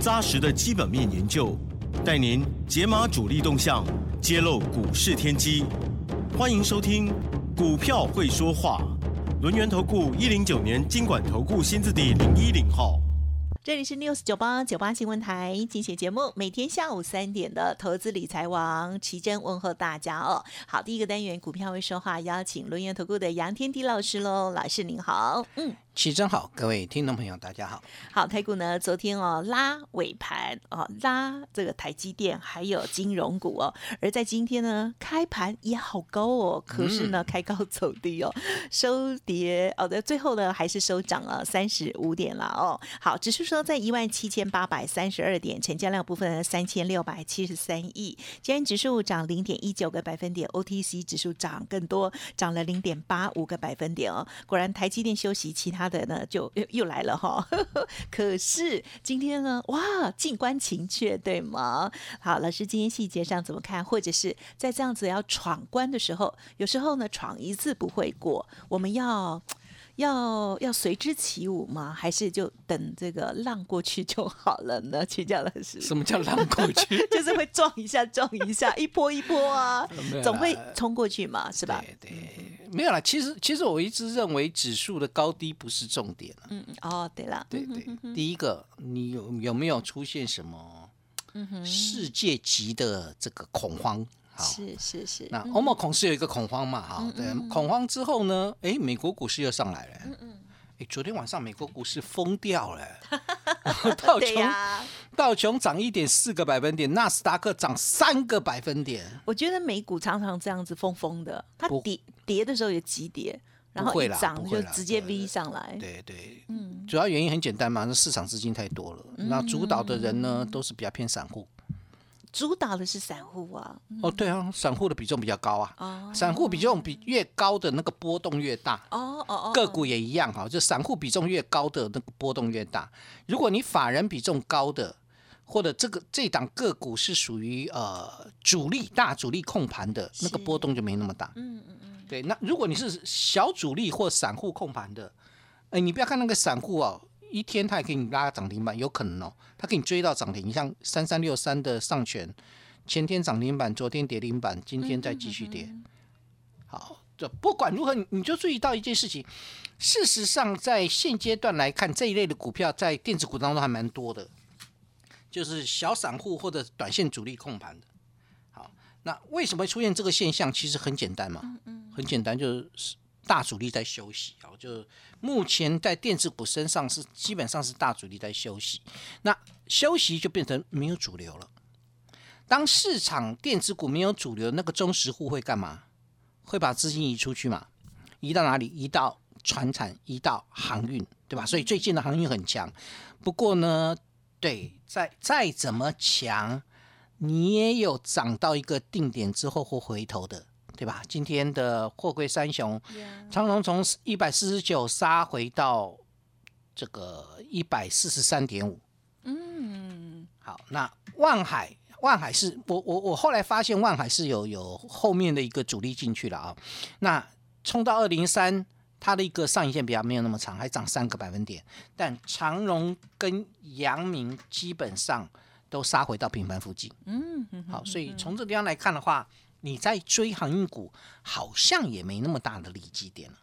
扎实的基本面研究，带您解码主力动向，揭露股市天机。欢迎收听《股票会说话》，轮源投顾一零九年经管投顾新字第零一零号。这里是 News 九八九八新闻台，精选节目，每天下午三点的投资理财王奇珍问候大家哦。好，第一个单元股票会说话，邀请轮源投顾的杨天迪老师喽，老师您好，嗯。起真好，各位听众朋友，大家好。好，台股呢，昨天哦拉尾盘哦拉这个台积电还有金融股哦，而在今天呢开盘也好高哦，可是呢开高走低哦，收跌哦的最后呢还是收涨了三十五点了哦。好，指数说在一万七千八百三十二点，成交量部分三千六百七十三亿，今天指数涨零点一九个百分点，OTC 指数涨更多，涨了零点八五个百分点哦。果然台积电休息，其他。他的呢就又又来了哈，可是今天呢，哇，静观情却对吗？好，老师今天细节上怎么看？或者是在这样子要闯关的时候，有时候呢闯一次不会过，我们要。要要随之起舞吗？还是就等这个浪过去就好了呢？请教老师，什么叫浪过去？就是会撞一下，撞一下，一波一波啊，总会冲过去嘛，是吧？对对，没有啦。其实其实我一直认为指数的高低不是重点嗯嗯哦，对了，对对，第一个你有有没有出现什么世界级的这个恐慌？是是是，那欧盟恐是有一个恐慌嘛？哈，对，恐慌之后呢，哎，美国股市又上来了。嗯嗯，哎，昨天晚上美国股市疯掉了，道琼道琼涨一点四个百分点，纳斯达克涨三个百分点。我觉得美股常常这样子疯疯的，它跌跌的时候也急跌，然后一涨就直接 V 上来。对对，嗯，主要原因很简单嘛，那市场资金太多了，那主导的人呢都是比较偏散户。主导的是散户啊！哦，对啊，散户的比重比较高啊。哦，散户比重比越高的那个波动越大。哦哦哦，个股也一样哈，就散户比重越高的那个波动越大。如果你法人比重高的，或者这个这档个股是属于呃主力大主力控盘的那个波动就没那么大。嗯嗯嗯。对，那如果你是小主力或散户控盘的，哎，你不要看那个散户哦。一天他也给你拉涨停板，有可能哦，他给你追到涨停。你像三三六三的上权，前天涨停板，昨天跌停板，今天再继续跌。好，这不管如何，你就注意到一件事情。事实上，在现阶段来看，这一类的股票在电子股当中还蛮多的，就是小散户或者短线主力控盘的。好，那为什么出现这个现象？其实很简单嘛，很简单，就是。大主力在休息啊，就目前在电子股身上是基本上是大主力在休息，那休息就变成没有主流了。当市场电子股没有主流，那个中实户会干嘛？会把资金移出去嘛？移到哪里？移到船产，移到航运，对吧？所以最近的航运很强。不过呢，对，再再怎么强，你也有涨到一个定点之后会回头的。对吧？今天的货柜三雄，长荣从一百四十九杀回到这个一百四十三点五。嗯，好，那万海，万海是我我我后来发现万海是有有后面的一个主力进去了啊。那冲到二零三，它的一个上影线比较没有那么长，还涨三个百分点。但长荣跟阳明基本上都杀回到平盘附近。嗯，好，所以从这地方来看的话。你在追航运股，好像也没那么大的利基点了，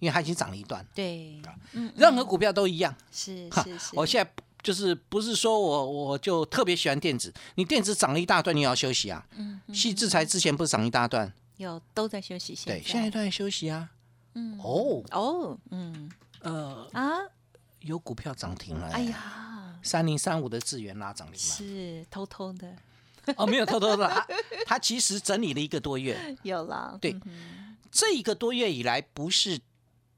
因为它已经涨了一段。对，嗯，任何股票都一样。是是是。我现在就是不是说我我就特别喜欢电子，你电子涨了一大段，你也要休息啊。嗯。细制裁之前不是涨一大段？有都在休息。对，现在都在休息啊。嗯。哦哦嗯呃啊，有股票涨停了。哎呀，三零三五的智源拉涨停了是偷偷的。哦，没有偷偷的，他他其实整理了一个多月，有了。对，这一个多月以来，不是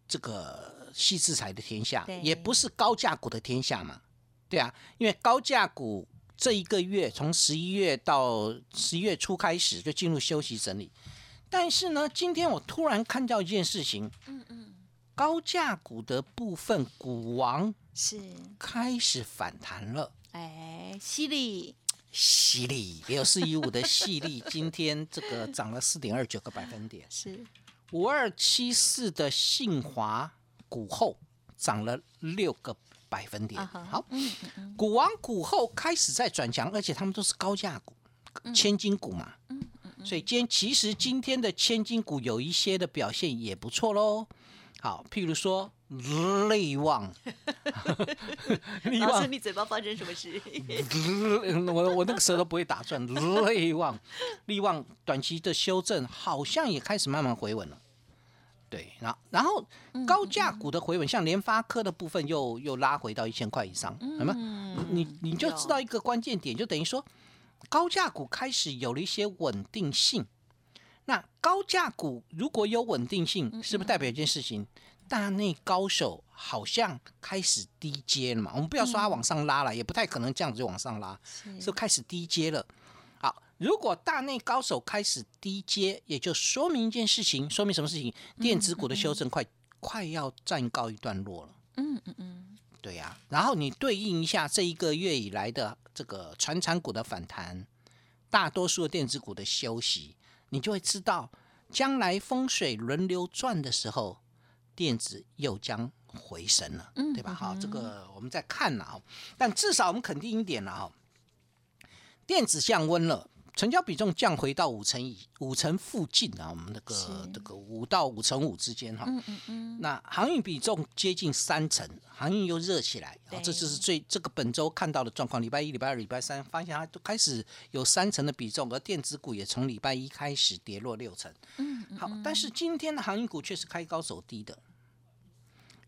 这个细制裁的天下，也不是高价股的天下嘛，对对啊，因为高价股这一个月从十一月到十一月初开始就进入休息整理，但是呢，今天我突然看到一件事情，嗯嗯，高价股的部分股王是。开始反弹了，哎，犀利，犀利，六四一五的犀利，今天这个涨了四点二九个百分点，是。五二七四的信华股后涨了六个。百分点。好，股王股后开始在转强，而且他们都是高价股，千金股嘛。所以今天其实今天的千金股有一些的表现也不错喽。好，譬如说利旺，老师你嘴巴发生什么事？我我那个舌头不会打转。泪旺，利旺短期的修正好像也开始慢慢回稳了。对，然后然后高价股的回稳，像联发科的部分又又拉回到一千块以上，什么？你你就知道一个关键点，就等于说高价股开始有了一些稳定性。那高价股如果有稳定性，是不是代表一件事情？大内高手好像开始低阶了嘛？我们不要说它往上拉了，也不太可能这样子就往上拉，是开始低阶了。好如果大内高手开始低阶，也就说明一件事情，说明什么事情？电子股的修正快快要暂告一段落了。嗯嗯嗯，对呀。然后你对应一下这一个月以来的这个传产股的反弹，大多数的电子股的休息，你就会知道，将来风水轮流转的时候，电子又将回升了，对吧？好，这个我们再看了啊。但至少我们肯定一点了啊，电子降温了。成交比重降回到五成以五成附近啊，我们那个这个五到五成五之间哈。嗯嗯嗯。那航运比重接近三成，航运又热起来，啊这就是最这个本周看到的状况。礼拜一、礼拜二、礼拜三，发现它都开始有三成的比重，而电子股也从礼拜一开始跌落六成。嗯嗯。好，但是今天的航运股却是开高走低的，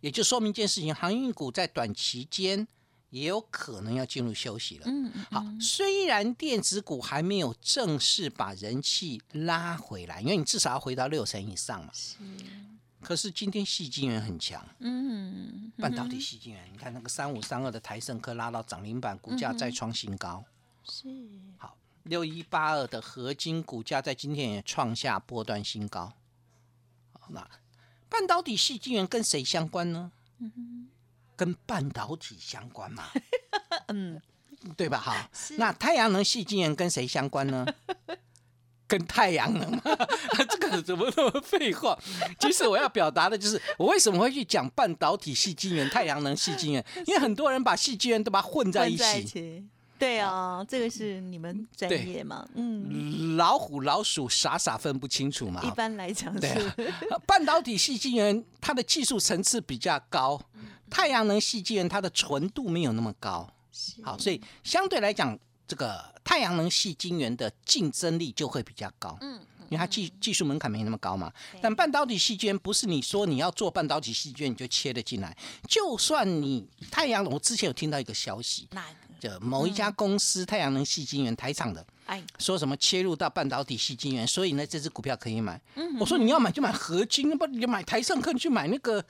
也就说明一件事情：航运股在短期间。也有可能要进入休息了。嗯嗯。好，虽然电子股还没有正式把人气拉回来，因为你至少要回到六成以上嘛。是。可是今天细晶元很强。嗯。半导体细晶元，你看那个三五三二的台盛科拉到涨停板，股价再创新高。是。好，六一八二的合金股价在今天也创下波段新高。好，那半导体细晶元跟谁相关呢？嗯哼。跟半导体相关嘛？嗯，对吧？哈，那太阳能细晶圆跟谁相关呢？跟太阳能嘛？这个怎么那么废话？其实我要表达的就是，我为什么会去讲半导体细晶圆、太阳能细晶圆？因为很多人把细晶圆都把它混在一起。对啊，这个是你们专业嘛？嗯，老虎老鼠傻傻分不清楚嘛。一般来讲是。半导体细晶圆它的技术层次比较高。太阳能细晶圆它的纯度没有那么高，好，所以相对来讲，这个太阳能细晶圆的竞争力就会比较高，嗯，因为它技技术门槛没那么高嘛。但半导体细晶圆不是你说你要做半导体细晶圆你就切得进来，就算你太阳能，我之前有听到一个消息，哪个？就某一家公司太阳能细晶圆台厂的，哎，说什么切入到半导体细晶圆，所以呢这只股票可以买。嗯，我说你要买就买合金，不你买台盛科，你去买那个。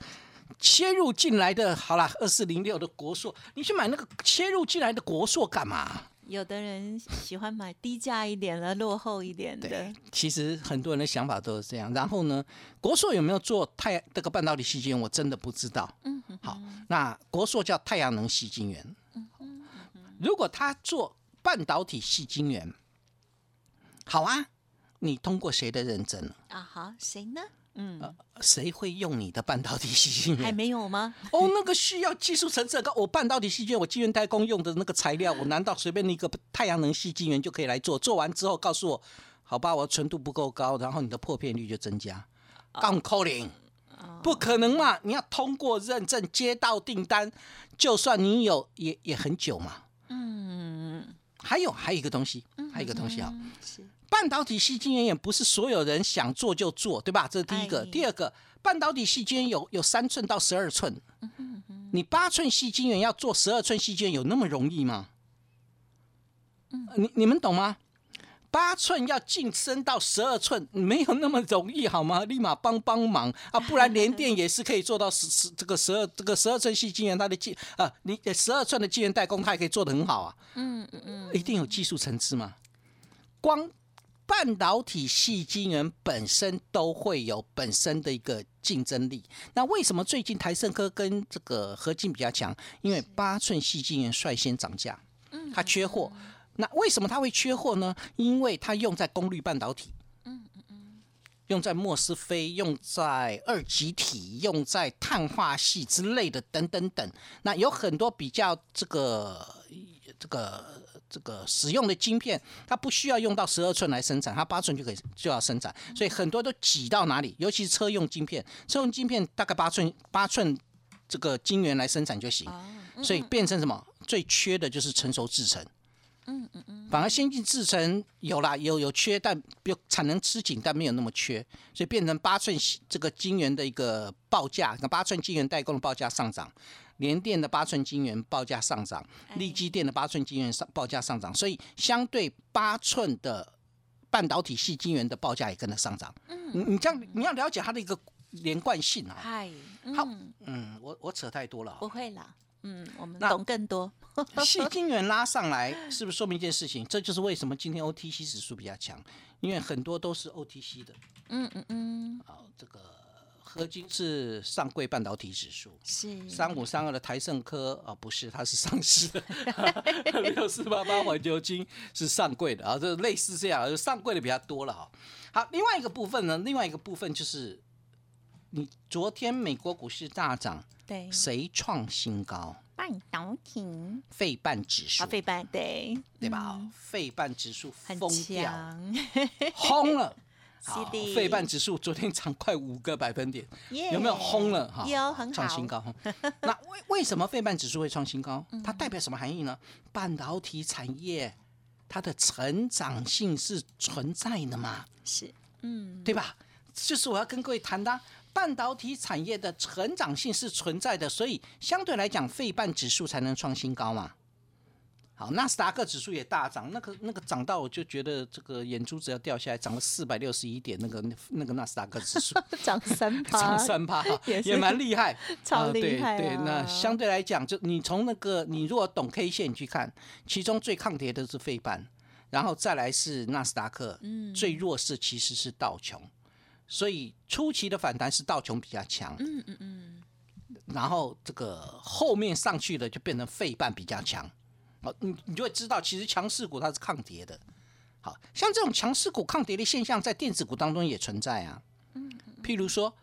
切入进来的，好了，二四零六的国硕，你去买那个切入进来的国硕干嘛？有的人喜欢买低价一点的、落后一点的。其实很多人的想法都是这样。然后呢，国硕有没有做太这个半导体细晶圆？我真的不知道。嗯，好，那国硕叫太阳能细晶圆。嗯嗯如果他做半导体细晶圆，好啊，你通过谁的认证啊，好，谁呢？嗯，谁会用你的半导体细晶圆？还没有吗？哦，那个需要技术层次高。我半导体细晶圆，我晶圆代工用的那个材料，我难道随便一个太阳能细晶圆就可以来做？做完之后告诉我，好吧，我纯度不够高，然后你的破片率就增加。杠扣零，不可能嘛？你要通过认证接到订单，就算你有，也也很久嘛。嗯，还有还有一个东西，还有一个东西啊。半导体细晶圆也不是所有人想做就做，对吧？这是第一个。第二个，半导体细晶圆有有三寸到十二寸，你八寸细晶圆要做十二寸细晶圆有那么容易吗？你你们懂吗？八寸要晋升到十二寸，没有那么容易，好吗？立马帮帮忙啊！不然连电也是可以做到十十这个十二这个十二寸细晶圆，它的技啊，你十二寸的晶圆代工，它也可以做得很好啊。嗯嗯嗯，一定有技术层次吗？光半导体细晶圆本身都会有本身的一个竞争力。那为什么最近台盛科跟这个合金比较强？因为八寸细晶圆率先涨价，它缺货。那为什么它会缺货呢？因为它用在功率半导体，嗯嗯嗯，用在莫斯菲，用在二极体，用在碳化系之类的等等等。那有很多比较这个这个这个使用的晶片，它不需要用到十二寸来生产，它八寸就可以就要生产，所以很多都挤到哪里？尤其是车用晶片，车用晶片大概八寸八寸这个晶圆来生产就行，所以变成什么？最缺的就是成熟制程。嗯嗯嗯，反而先进制程有啦，有有缺，但有产能吃紧，但没有那么缺，所以变成八寸这个晶圆的一个报价，那八寸晶圆代工的报价上涨，联电的八寸晶圆报价上涨，力基电的八寸晶圆上报价上涨，所以相对八寸的半导体系晶圆的报价也跟着上涨。嗯，你你这样你要了解它的一个连贯性啊。嗨，好，嗯，我我扯太多了。不会啦。嗯，我们懂更多。细晶圆拉上来，是不是说明一件事情？这就是为什么今天 OTC 指数比较强，因为很多都是 OTC 的。嗯嗯嗯。好，这个合金是上柜半导体指数，是三五三二的台盛科啊，不是，它是上市的。六四八八环球金是上柜的啊，这类似这样，就上柜的比较多了哈。好，另外一个部分呢，另外一个部分就是，你昨天美国股市大涨。对，谁创新高？半导体，费半指数，费半对，对吧？费半指数疯掉，轰了。好，费半指数昨天涨快五个百分点，有没有轰了？哈，有很好，创新高。那为为什么费半指数会创新高？它代表什么含义呢？半导体产业它的成长性是存在的嘛？是，嗯，对吧？就是我要跟各位谈的。半导体产业的成长性是存在的，所以相对来讲，费半指数才能创新高嘛。好，纳斯达克指数也大涨，那个那个涨到我就觉得这个眼珠子要掉下来，涨了四百六十一点，那个那个纳斯达克指数 涨三趴，涨三趴 也蛮厉害，超厉害。对，那相对来讲，就你从那个你如果懂 K 线去看，其中最抗跌的是费半，然后再来是纳斯达克，嗯，最弱势其实是道琼。所以初期的反弹是道琼比较强，嗯嗯嗯，然后这个后面上去的就变成费半比较强，好，你你就会知道，其实强势股它是抗跌的，好像这种强势股抗跌的现象在电子股当中也存在啊，嗯，譬如说，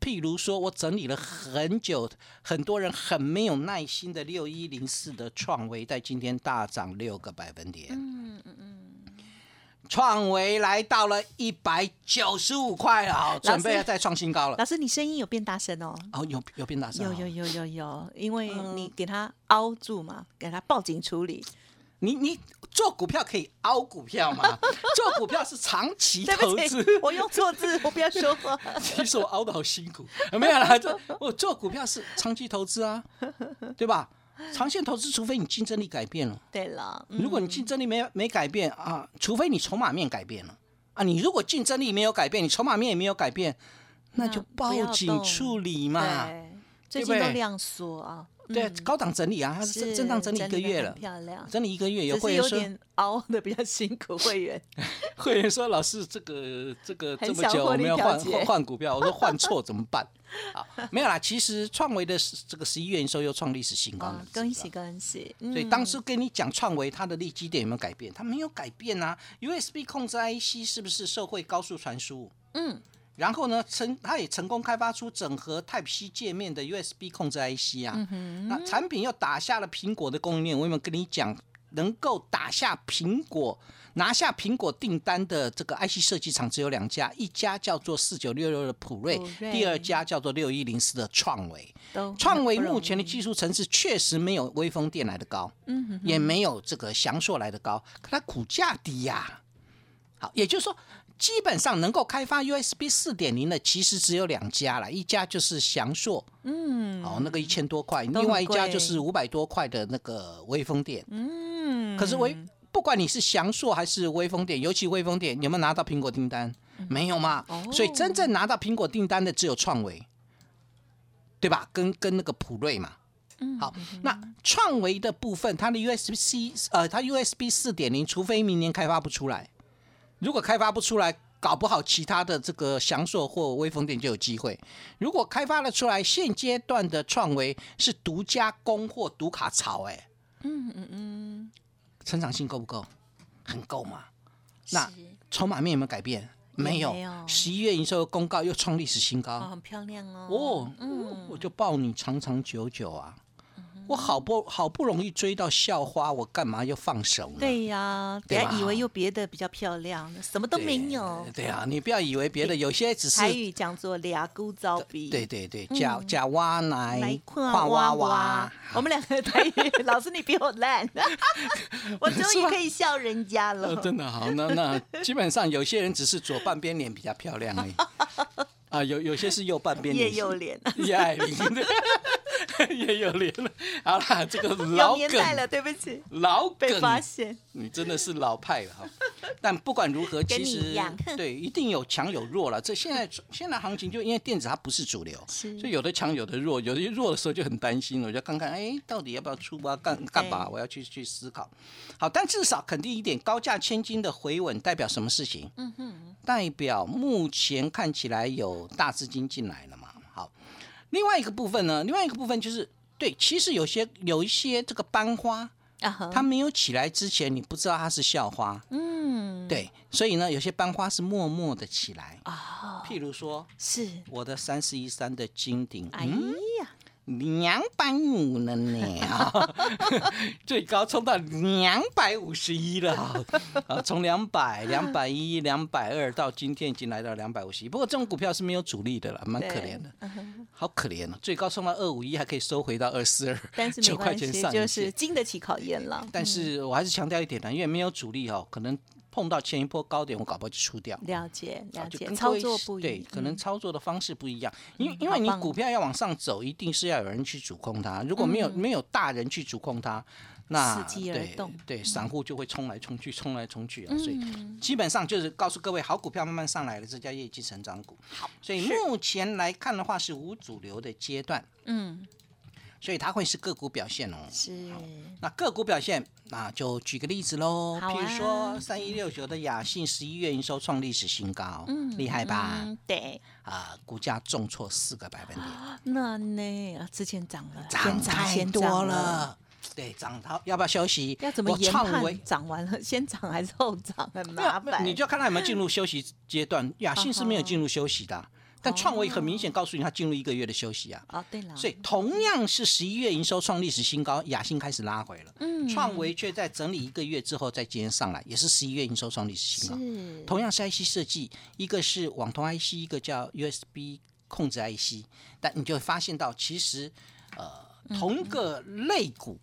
譬如说我整理了很久，很多人很没有耐心的六一零四的创维在今天大涨六个百分点。创维来到了一百九十五块了，准备要再创新高了。老师，你声音有变大声哦？哦，有有变大声。有有有有有，因为你给它凹住嘛，给它报警处理。你你做股票可以凹股票吗？做股票是长期投资。我用错字，我不要说话。其实我凹的好辛苦，没有啦，做我做股票是长期投资啊，对吧？长线投资，除非你竞争力改变了。对了，如果你竞争力没没改变啊，除非你筹码面改变了啊，你如果竞争力没有改变，你筹码面也没有改变，那就报警处理嘛。最近都量缩啊。对，高档整理啊，它是震荡整理一个月了，漂亮，整理一个月有会员说熬的比较辛苦，会员 会员说老师这个这个这么久我们要换换股票，我说换错 怎么办？好，没有啦，其实创维的这个十一月营收又创历史新高，恭喜恭喜！所以当时跟你讲创维它的利基点有没有改变？它没有改变啊，USB 控制 IC 是不是社会高速传输？嗯。然后呢，成它也成功开发出整合 Type C 界面的 USB 控制 IC 啊，那产品又打下了苹果的供应链。我有没有跟你讲，能够打下苹果、拿下苹果订单的这个 IC 设计厂只有两家，一家叫做四九六六的普瑞，第二家叫做六一零四的创维。创维目前的技术层次确实没有微风电来的高，嗯，也没有这个翔硕来的高，可它股价低呀。好，也就是说。基本上能够开发 USB 四点零的，其实只有两家了，一家就是翔硕，嗯，哦，那个一千多块，另外一家就是五百多块的那个微风电，嗯，可是微不管你是翔硕还是微风电，尤其微风电，有没有拿到苹果订单？没有嘛。所以真正拿到苹果订单的只有创维，对吧？跟跟那个普瑞嘛。好，那创维的部分，它的 USB C，呃，它 USB 四点零，除非明年开发不出来，如果开发不出来，搞不好其他的这个翔硕或微风电就有机会。如果开发了出来，现阶段的创维是独家供货独卡槽，哎，嗯嗯嗯，成长性够不够？很够嘛。那筹码面有没有改变？没有。十一月营收公告又创历史新高，哦很漂亮哦。哦，嗯，我就抱你长长久久啊。我好不好不容易追到校花，我干嘛要放手呢？对呀，不要以为有别的比较漂亮，什么都没有。对呀，你不要以为别的有些只是台语讲做俩姑招比。对对对，假假挖奶画娃娃。我们两个台语老师，你比我烂，我终于可以笑人家了。真的好，那那基本上有些人只是左半边脸比较漂亮而已。啊，有有些是右半边 也有脸，叶爱玲 也有脸了。好啦，这个 老梗了，对不起，老梗发现，你真的是老派了哈。但不管如何，其实 对一定有强有弱了。这现在现在行情就因为电子它不是主流，所以有的强有的弱，有的弱的时候就很担心，我就看看哎，到底要不要出啊？干干嘛？我要去去思考。好，但至少肯定一点，高价千金的回稳代表什么事情？嗯哼，代表目前看起来有。大资金进来了嘛？好，另外一个部分呢？另外一个部分就是，对，其实有些有一些这个班花啊，它没有起来之前，你不知道它是校花，嗯，对，所以呢，有些班花是默默的起来啊。譬如说，是我的三十一三的金顶。两百五了呢，最高冲到两百五十一了，啊，从两百、两百一、两百二到今天已经来到两百五十一。不过这种股票是没有主力的了，蛮可怜的，好可怜哦。最高冲到二五一，还可以收回到二四二，但是九块钱上就是经得起考验了。但是我还是强调一点呢，因为没有主力哦，可能。碰到前一波高点，我搞不好就出掉。了解，了解，操作不一对，可能操作的方式不一样。因为因为你股票要往上走，一定是要有人去主控它。如果没有没有大人去主控它，那对对，散户就会冲来冲去，冲来冲去啊。所以基本上就是告诉各位，好股票慢慢上来了，这叫业绩成长股。好，所以目前来看的话，是无主流的阶段。嗯。所以它会是个股表现哦。是。那个股表现，那就举个例子喽。好譬如说三一六九的雅信，十一月营收创历史新高，嗯，厉害吧？对。啊，股价重挫四个百分点。那呢？之前涨了，涨太多了。对，涨它要不要休息？要怎么研判？涨完了 先涨还是后涨？很麻烦。你就看它有没有进入休息阶段。雅信是没有进入休息的。但创维很明显告诉你，它进入一个月的休息啊。哦，对了。所以同样是十一月营收创历史新高，雅兴开始拉回了。嗯。创维却在整理一个月之后再今天上来，也是十一月营收创历史新高。是。同样是 IC 设计，一个是网通 IC，一个叫 USB 控制 IC，但你就会发现到，其实呃同一个类股。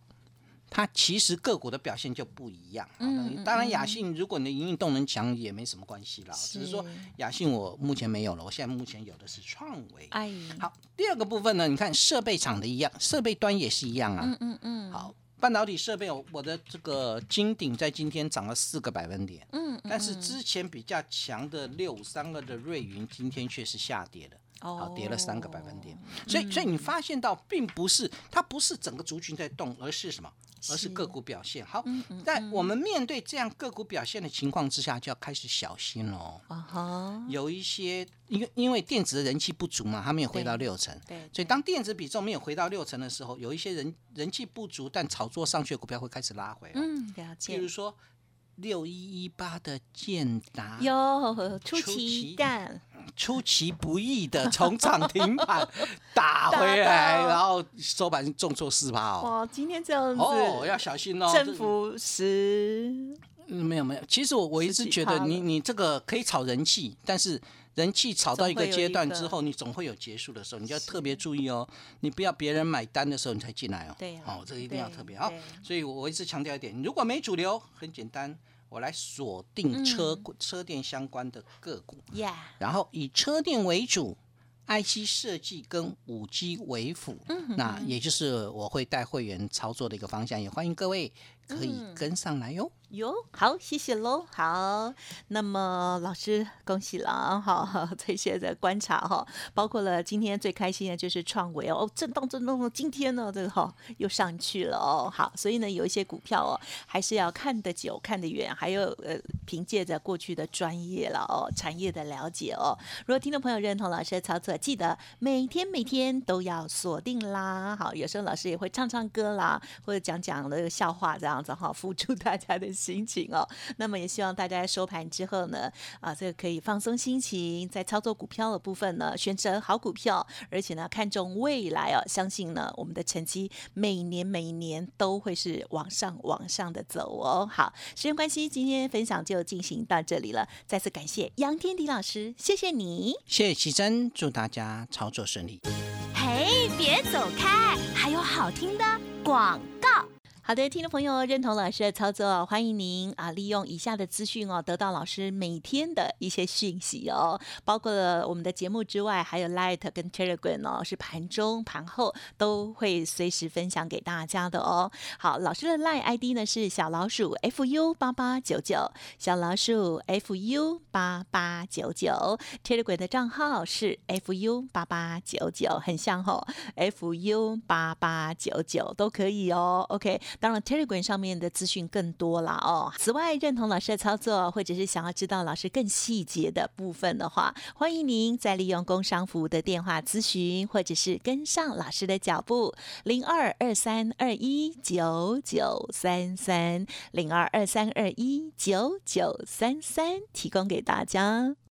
它其实个股的表现就不一样。嗯，当然雅信，如果你的营运动能强也没什么关系啦。只是说雅信我目前没有了，我现在目前有的是创维。哎，好，第二个部分呢，你看设备厂的一样，设备端也是一样啊。嗯嗯嗯。好，半导体设备，我的这个金鼎在今天涨了四个百分点。嗯。但是之前比较强的六五三二的瑞云，今天却是下跌的。哦。跌了三个百分点。所以，所以你发现到，并不是它不是整个族群在动，而是什么？而是个股表现好，在我们面对这样个股表现的情况之下，就要开始小心喽。啊哈，有一些因为因为电子的人气不足嘛，它没有回到六成，对，所以当电子比重没有回到六成的时候，有一些人人气不足但炒作上去的股票会开始拉回。嗯，了解。比如说六一一八的建达，哟，出奇蛋。出其不意的从涨停板 打回来，然后收盘重挫四趴哦。哇，今天这样子哦，要小心哦。政府十，没有没有。其实我我一直觉得，你你这个可以炒人气，但是人气炒到一个阶段之后，你总会有结束的时候，你就要特别注意哦。你不要别人买单的时候你才进来哦。对，哦，这个一定要特别好。所以我一直强调一点，如果没主流，很简单。我来锁定车车电相关的个股，然后以车电为主，IC 设计跟五 G 为辅，那也就是我会带会员操作的一个方向，也欢迎各位可以跟上来哟。哟，好，谢谢喽。好，那么老师，恭喜了好，这些的观察哈，包括了今天最开心的就是创维哦，震动震动，今天呢这个哈又上去了哦。好，所以呢有一些股票哦，还是要看得久、看得远，还有呃凭借着过去的专业了哦，产业的了解哦。如果听众朋友认同老师的操作，记得每天每天都要锁定啦。好，有时候老师也会唱唱歌啦，或者讲讲那个笑话这样子哈，辅助大家的。心情哦，那么也希望大家在收盘之后呢，啊，这个可以放松心情，在操作股票的部分呢，选择好股票，而且呢，看重未来哦，相信呢，我们的成绩每年每年都会是往上往上的走哦。好，时间关系，今天分享就进行到这里了，再次感谢杨天迪老师，谢谢你，谢谢奇珍，祝大家操作顺利。嘿，别走开，还有好听的广告。好的，听众朋友认同老师的操作，欢迎您啊，利用以下的资讯哦，得到老师每天的一些讯息哦，包括了我们的节目之外，还有 Light 跟 Telegram 哦，是盘中盘后都会随时分享给大家的哦。好，老师的 Light ID 呢是小老鼠 fu 八八九九，小老鼠 fu 八八九九，Telegram 的账号是 fu 八八九九，很像哦，fu 八八九九都可以哦。OK。当然，Telegram 上面的资讯更多了哦。此外，认同老师的操作，或者是想要知道老师更细节的部分的话，欢迎您再利用工商服务的电话咨询，或者是跟上老师的脚步，零二二三二一九九三三零二二三二一九九三三，提供给大家。